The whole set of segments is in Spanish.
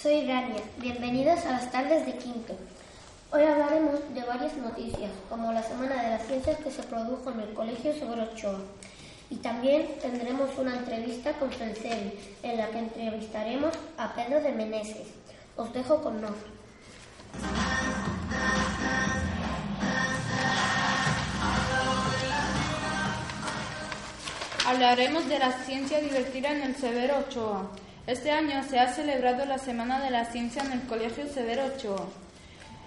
Soy Rania. Bienvenidos a las tardes de Quinto. Hoy hablaremos de varias noticias, como la Semana de las Ciencias que se produjo en el Colegio Seguro Ochoa. Y también tendremos una entrevista con Felcevi, en la que entrevistaremos a Pedro de Meneses. Os dejo con nos. Hablaremos de la ciencia divertida en el Severo Ochoa. Este año se ha celebrado la Semana de la Ciencia en el Colegio Severo Ochoa.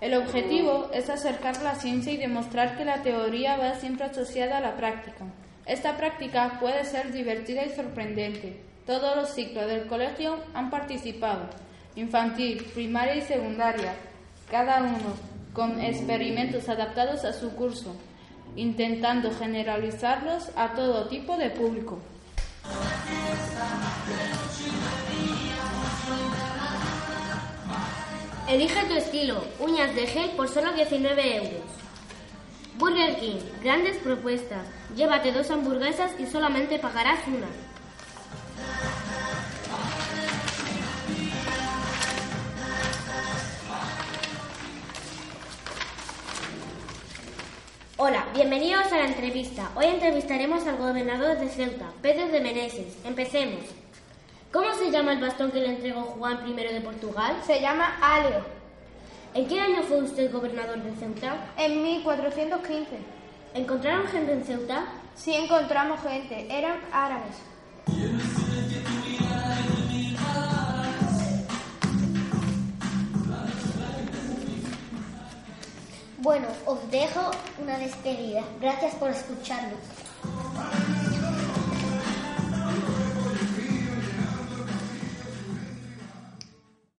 El objetivo es acercar la ciencia y demostrar que la teoría va siempre asociada a la práctica. Esta práctica puede ser divertida y sorprendente. Todos los ciclos del colegio han participado, infantil, primaria y secundaria, cada uno con experimentos adaptados a su curso, intentando generalizarlos a todo tipo de público. Elige tu estilo, uñas de gel por solo 19 euros. Burger King, grandes propuestas. Llévate dos hamburguesas y solamente pagarás una. Hola, bienvenidos a la entrevista. Hoy entrevistaremos al gobernador de Ceuta, Pedro de Meneses. Empecemos. ¿Cómo se llama el bastón que le entregó Juan I de Portugal? Se llama Aleo. ¿En qué año fue usted gobernador de Ceuta? En 1415. ¿Encontraron gente en Ceuta? Sí encontramos gente, eran árabes. Bueno, os dejo una despedida. Gracias por escucharnos.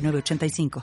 906985.